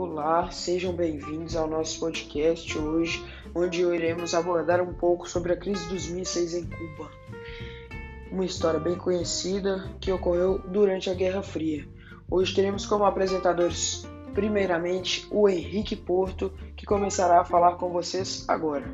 Olá, sejam bem-vindos ao nosso podcast hoje, onde iremos abordar um pouco sobre a crise dos mísseis em Cuba. Uma história bem conhecida que ocorreu durante a Guerra Fria. Hoje teremos como apresentadores, primeiramente, o Henrique Porto, que começará a falar com vocês agora.